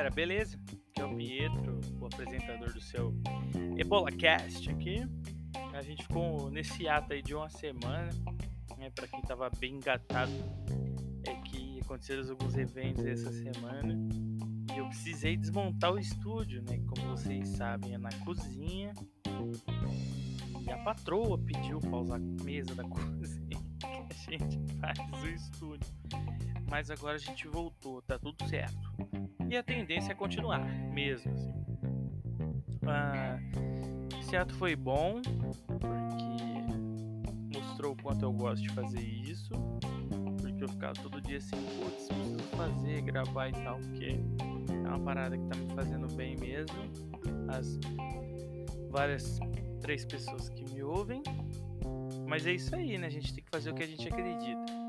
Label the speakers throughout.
Speaker 1: galera, beleza? Aqui é o Pietro, o apresentador do seu Ebola Cast aqui. A gente ficou nesse ato aí de uma semana, né? Pra quem tava bem engatado, é que aconteceram alguns eventos essa semana. E eu precisei desmontar o estúdio, né? Como vocês sabem, é na cozinha. E a patroa pediu pra usar a mesa da cozinha que a gente faz o estúdio. Mas agora a gente voltou, tá tudo certo. E a tendência é continuar, mesmo assim. Ah, esse ato foi bom, porque mostrou o quanto eu gosto de fazer isso. Porque eu ficava todo dia assim, putz, preciso fazer, gravar e tal, porque é uma parada que tá me fazendo bem mesmo. As várias três pessoas que me ouvem. Mas é isso aí, né? A gente tem que fazer o que a gente acredita.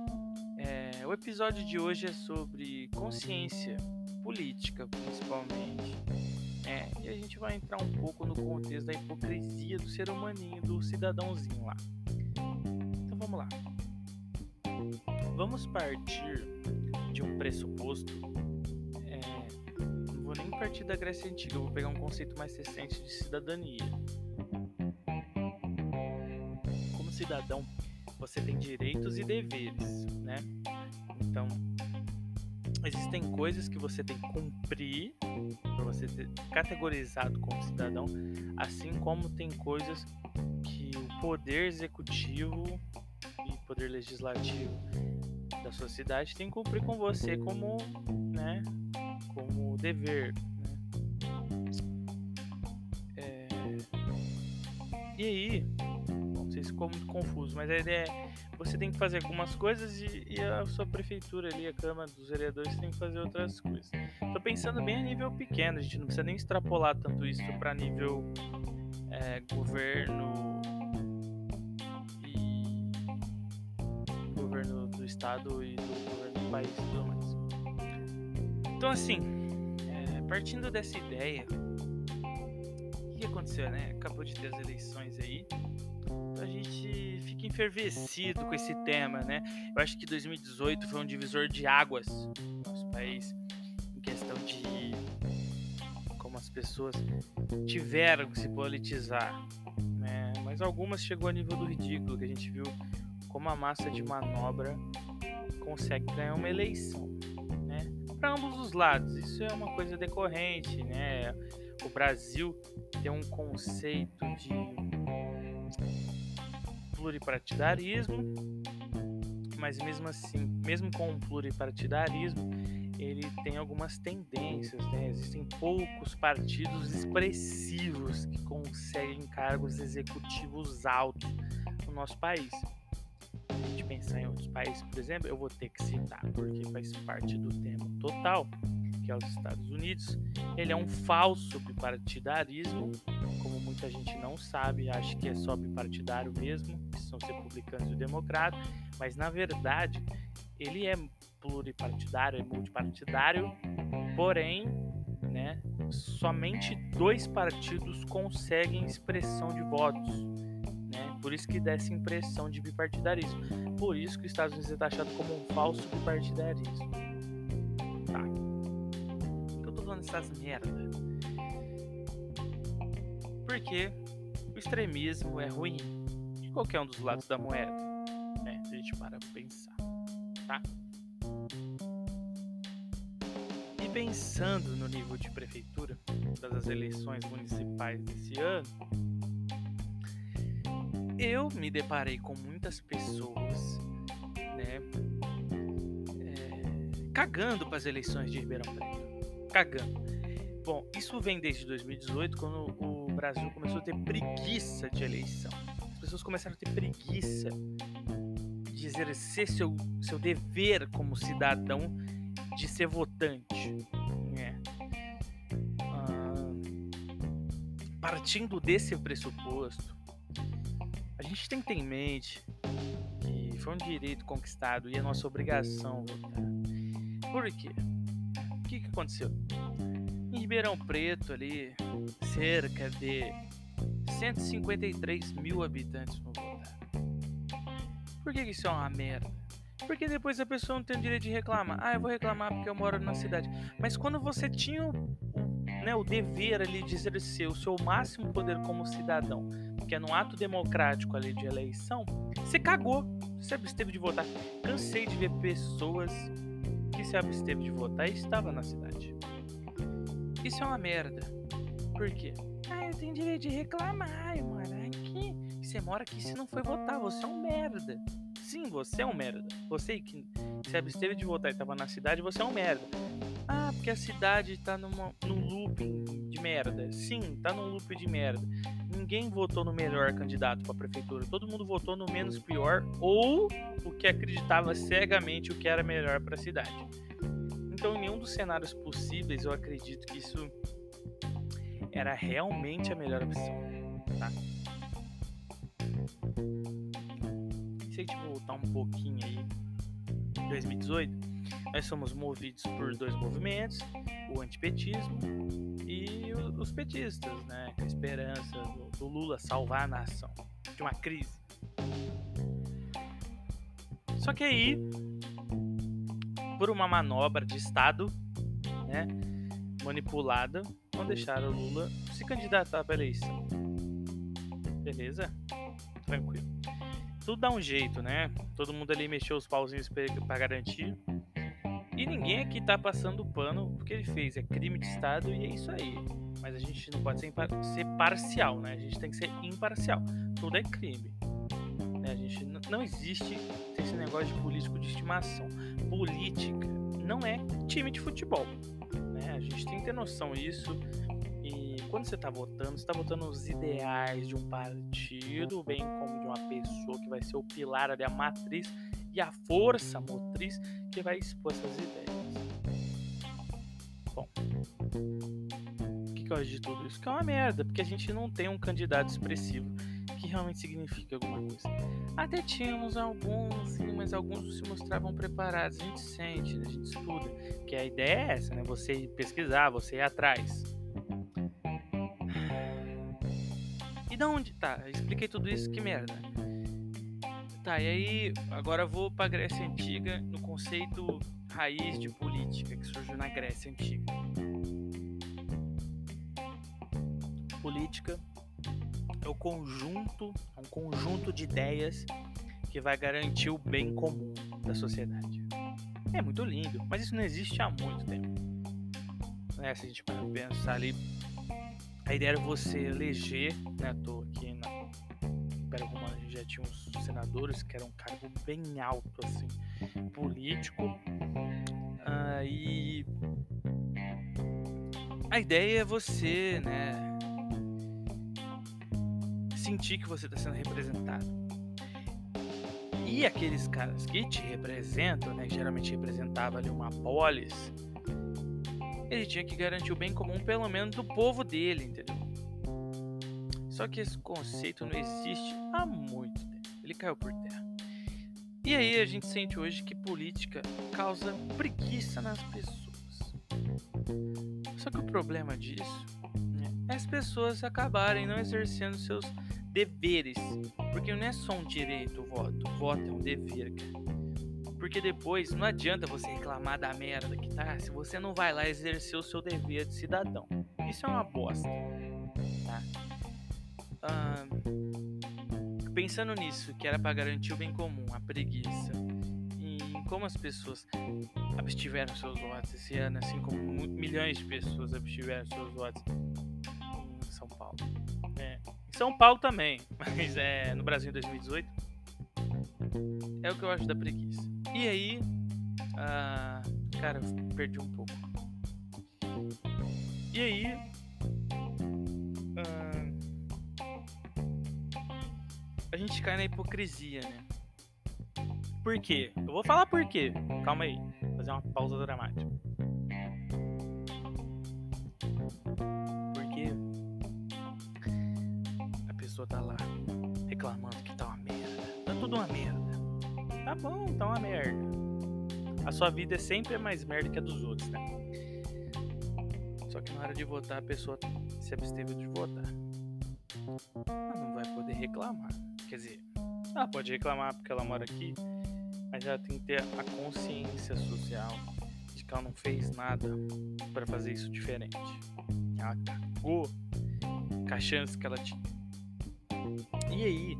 Speaker 1: O episódio de hoje é sobre consciência política, principalmente. É, e a gente vai entrar um pouco no contexto da hipocrisia do ser humaninho, do cidadãozinho lá. Então vamos lá. Vamos partir de um pressuposto. É, não vou nem partir da Grécia Antiga, vou pegar um conceito mais recente de cidadania. Como cidadão, você tem direitos e deveres, né? Então, existem coisas que você tem que cumprir para você ser categorizado como cidadão, assim como tem coisas que o poder executivo e poder legislativo da sua cidade tem que cumprir com você como, né, como dever. Né? É... E aí, ficou muito confuso, mas a ideia é você tem que fazer algumas coisas e, e, a sua prefeitura ali, a Câmara dos Vereadores, tem que fazer outras coisas. Tô pensando bem a nível pequeno, a gente não precisa nem extrapolar tanto isso para nível é, governo e governo do estado e do governo do país e tudo mais. Então assim, é, partindo dessa ideia, o que aconteceu, né? Acabou de ter as eleições aí fica enfervescido com esse tema, né? Eu acho que 2018 foi um divisor de águas no nosso país em questão de como as pessoas tiveram que se politizar, né? Mas algumas chegou a nível do ridículo, que a gente viu como a massa de manobra consegue ganhar uma eleição, né? Para ambos os lados, isso é uma coisa decorrente, né? O Brasil tem um conceito de pluripartidarismo, mas mesmo assim, mesmo com o pluripartidarismo, ele tem algumas tendências, né? Existem poucos partidos expressivos que conseguem cargos executivos altos no nosso país. Se a gente pensar em outros países, por exemplo, eu vou ter que citar, porque faz parte do tema total, que é os Estados Unidos. Ele é um falso bipartidarismo, como muita gente não sabe, acha que é só bipartidário mesmo, que são os republicanos e o democrata, mas na verdade ele é pluripartidário, é multipartidário, porém, né, somente dois partidos conseguem expressão de votos. Né? Por isso que dá essa impressão de bipartidarismo. Por isso que os Estados Unidos é taxado como um falso bipartidarismo. Tá. Eu tô falando essas merdas porque o extremismo é ruim de qualquer um dos lados da moeda. É, se a gente para pensar, tá? E pensando no nível de prefeitura das eleições municipais desse ano, eu me deparei com muitas pessoas, né, é, cagando para as eleições de Ribeirão Preto, cagando. Bom, isso vem desde 2018, quando o Brasil começou a ter preguiça de eleição. As pessoas começaram a ter preguiça de exercer seu, seu dever como cidadão de ser votante. Né? Ah, partindo desse pressuposto, a gente tem que ter em mente que foi um direito conquistado e é nossa obrigação votar. Por quê? O que, que aconteceu? Ribeirão Preto, ali, cerca de 153 mil habitantes no votar. Por que, isso é uma merda? Porque depois a pessoa não tem o direito de reclamar. Ah, eu vou reclamar porque eu moro na cidade. Mas quando você tinha o, né, o dever ali de exercer o seu máximo poder como cidadão, que é num ato democrático ali de eleição, você cagou. Você absteve de votar. Cansei de ver pessoas que se absteve de votar e estava na cidade. Isso é uma merda. Por quê? Ah, eu tenho direito de reclamar, eu moro aqui. Você mora aqui se não foi votar, você é um merda. Sim, você é um merda. Você que se absteve de votar e estava na cidade, você é um merda. Ah, porque a cidade tá numa, num looping de merda. Sim, tá num loop de merda. Ninguém votou no melhor candidato para prefeitura. Todo mundo votou no menos pior ou o que acreditava cegamente o que era melhor para a cidade. Então, em nenhum dos cenários possíveis eu acredito que isso era realmente a melhor opção, tá? Se a gente voltar um pouquinho aí, 2018, nós somos movidos por dois movimentos, o antipetismo e os petistas, né? Com a esperança do, do Lula salvar a nação de uma crise. Só que aí, por uma manobra de Estado, né, manipulada, não deixaram o Lula se candidatar para eleição. Beleza? Tranquilo. Tudo dá um jeito, né? Todo mundo ali mexeu os pauzinhos para garantir. E ninguém aqui tá passando pano porque ele fez. É crime de Estado e é isso aí. Mas a gente não pode ser, ser parcial, né? A gente tem que ser imparcial. Tudo é crime. Né? A gente não existe esse negócio de político de estimação. Política não é time de futebol. Né? A gente tem que ter noção disso. E quando você está votando, você está votando os ideais de um partido, bem como de uma pessoa que vai ser o pilar ali, a matriz e a força motriz que vai expor essas ideias. Bom, o que, que eu acho de tudo isso? Que é uma merda, porque a gente não tem um candidato expressivo que realmente significa alguma coisa. Até tínhamos alguns, sim, mas alguns se mostravam preparados. A gente sente, a gente estuda. Que a ideia é essa, né? Você pesquisar, você ir atrás. E da onde tá? Eu expliquei tudo isso, que merda. Tá, e aí agora vou para Grécia Antiga no conceito raiz de política que surgiu na Grécia Antiga. Política é o conjunto, é um conjunto de ideias que vai garantir o bem comum da sociedade. É muito lindo, mas isso não existe há muito tempo. Né? Se a gente pensar ali, a ideia era você eleger, né? Tô aqui na Império Romano a gente já tinha uns senadores que eram um cargo bem alto, assim, político. Uh, e a ideia é você, né, sentir que você está sendo representado. E aqueles caras que te representam, né, que geralmente representava ali uma polis, ele tinha que garantir o bem comum pelo menos do povo dele, entendeu? Só que esse conceito não existe há muito tempo. Ele caiu por terra. E aí a gente sente hoje que política causa preguiça nas pessoas. Só que o problema disso né, é as pessoas acabarem não exercendo seus deveres. Porque não é só um direito o voto. O voto é um dever. Porque depois não adianta você reclamar da merda que tá se você não vai lá exercer o seu dever de cidadão. Isso é uma bosta. Tá? Ah, pensando nisso, que era para garantir o bem comum, a preguiça, e como as pessoas abstiveram seus votos esse ano, assim como milhões de pessoas abstiveram seus votos em São Paulo. São Paulo também, mas é no Brasil em 2018. É o que eu acho da preguiça. E aí, ah, cara, perdi um pouco. E aí, a gente cai na hipocrisia, né? Por quê? Eu vou falar por quê. Calma aí. Vou fazer uma pausa dramática. Tá lá reclamando que tá uma merda. Tá tudo uma merda. Tá bom, tá uma merda. A sua vida é sempre mais merda que a dos outros, né? Só que na hora de votar a pessoa se absteve de votar. Ela não vai poder reclamar. Quer dizer, ela pode reclamar porque ela mora aqui, mas ela tem que ter a consciência social de que ela não fez nada para fazer isso diferente. Ela cagou com a chance que ela tinha. E aí,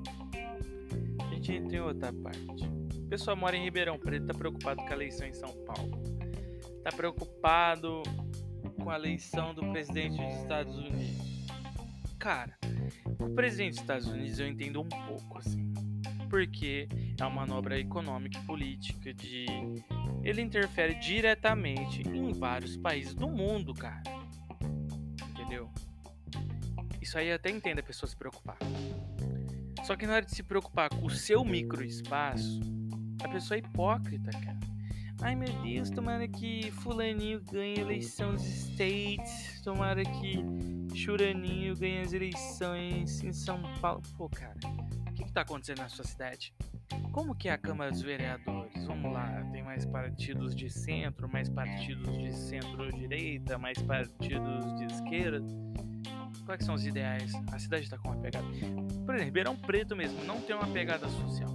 Speaker 1: a gente entra em outra parte. O pessoal mora em Ribeirão Preto, tá preocupado com a eleição em São Paulo. Tá preocupado com a eleição do presidente dos Estados Unidos. Cara, o presidente dos Estados Unidos eu entendo um pouco assim. Porque é uma manobra econômica e política de ele interfere diretamente em vários países do mundo, cara. Entendeu? Isso aí até entendo a pessoa se preocupar. Só que na hora de se preocupar com o seu microespaço, a pessoa é hipócrita, cara. Ai meu Deus, tomara que fulaninho ganhe a eleição dos States. Tomara que churaninho ganhe as eleições em São Paulo. Pô, cara, o que, que tá acontecendo na sua cidade? Como que é a Câmara dos Vereadores? Vamos lá, tem mais partidos de centro, mais partidos de centro-direita, mais partidos de esquerda. Quais são os ideais? A cidade está com uma pegada. Por exemplo, Ribeirão Preto mesmo não tem uma pegada social.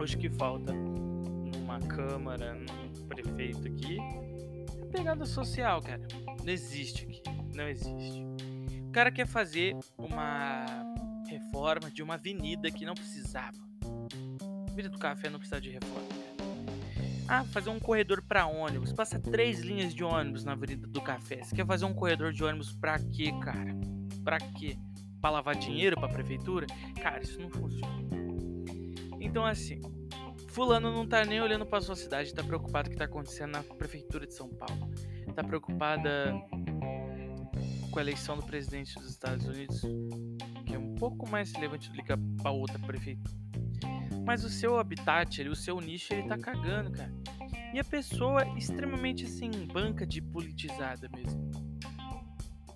Speaker 1: Hoje que falta numa câmara, num prefeito aqui, é pegada social, cara. Não existe aqui. Não existe. O cara quer fazer uma reforma de uma avenida que não precisava. A Avenida do Café não precisa de reforma. Ah, fazer um corredor para ônibus. Passa três linhas de ônibus na Avenida do Café. Você quer fazer um corredor de ônibus pra quê, cara? Pra quê? Pra lavar dinheiro pra prefeitura? Cara, isso não funciona. Então, assim, Fulano não tá nem olhando pra sua cidade, tá preocupado com o que tá acontecendo na prefeitura de São Paulo. Tá preocupada com a eleição do presidente dos Estados Unidos, que é um pouco mais relevante do que a outra prefeitura. Mas o seu habitat, o seu nicho, ele tá cagando, cara. E a pessoa é extremamente assim, banca de politizada mesmo.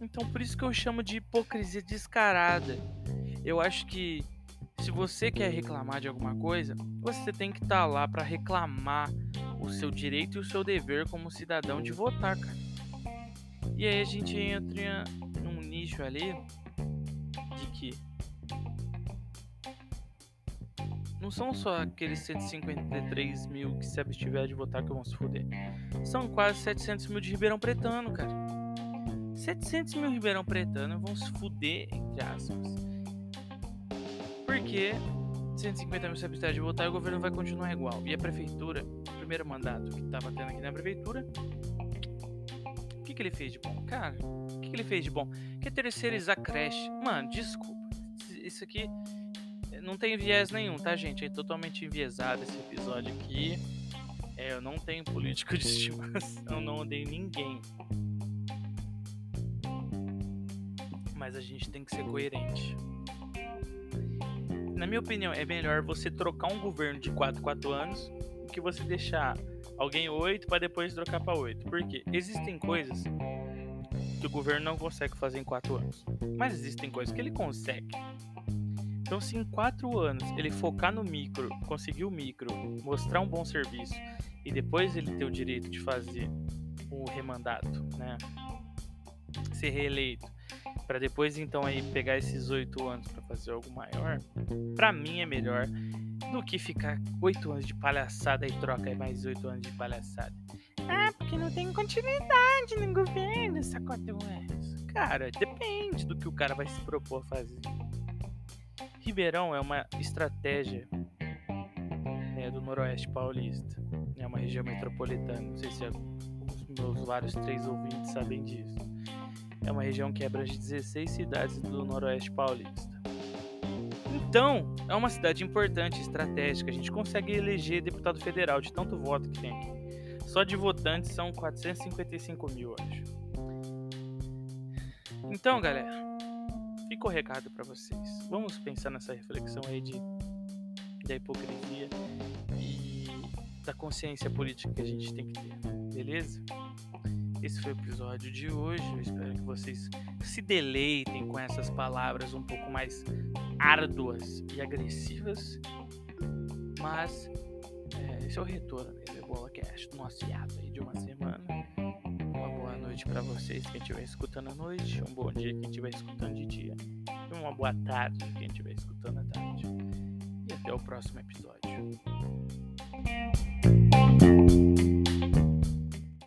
Speaker 1: Então por isso que eu chamo de hipocrisia descarada. Eu acho que se você quer reclamar de alguma coisa, você tem que estar tá lá para reclamar o seu direito e o seu dever como cidadão de votar, cara. E aí a gente entra num nicho ali não são só aqueles 153 mil que se abstiver de votar que vão se fuder. São quase 700 mil de Ribeirão Pretano, cara. 700 mil Ribeirão Pretano vão se fuder, entre aspas. Porque 150 mil se abstiver de votar e o governo vai continuar igual. E a prefeitura, o primeiro mandato que tava tendo aqui na prefeitura, o que, que ele fez de bom? Cara, o que, que ele fez de bom? Que terceirizar creche. Mano, desculpa. Isso aqui não tem viés nenhum, tá, gente? É totalmente enviesado esse episódio aqui. É, eu não tenho político de estimação, não odeio ninguém. Mas a gente tem que ser coerente. Na minha opinião, é melhor você trocar um governo de 4 4 anos do que você deixar alguém 8 para depois trocar para 8. Porque existem coisas que o governo não consegue fazer em 4 anos. Mas existem coisas que ele consegue. Então, se em quatro anos ele focar no micro, conseguir o micro, mostrar um bom serviço e depois ele ter o direito de fazer o remandato, né? Ser reeleito, para depois então aí pegar esses oito anos para fazer algo maior, para mim é melhor do que ficar oito anos de palhaçada e troca aí mais oito anos de palhaçada. Ah, porque não tem continuidade no governo, anos. Cara, depende do que o cara vai se propor a fazer. Ribeirão é uma estratégia né, do Noroeste Paulista. É uma região metropolitana. Não sei se os meus vários três ouvintes sabem disso. É uma região que abrange 16 cidades do Noroeste Paulista. Então, é uma cidade importante, estratégica. A gente consegue eleger deputado federal de tanto voto que tem aqui. Só de votantes são 455 mil, acho. Então, galera, fica o recado para vocês. Vamos pensar nessa reflexão aí de da hipocrisia e da consciência política que a gente tem que ter, beleza? Esse foi o episódio de hoje. Eu espero que vocês se deleitem com essas palavras um pouco mais árduas e agressivas. Mas é, esse é o retorno do Ebola Cast, nosso hiato aí de uma semana noite para vocês, quem estiver escutando à noite, um bom dia quem estiver escutando de dia, e uma boa tarde quem estiver escutando à tarde. E até o próximo episódio.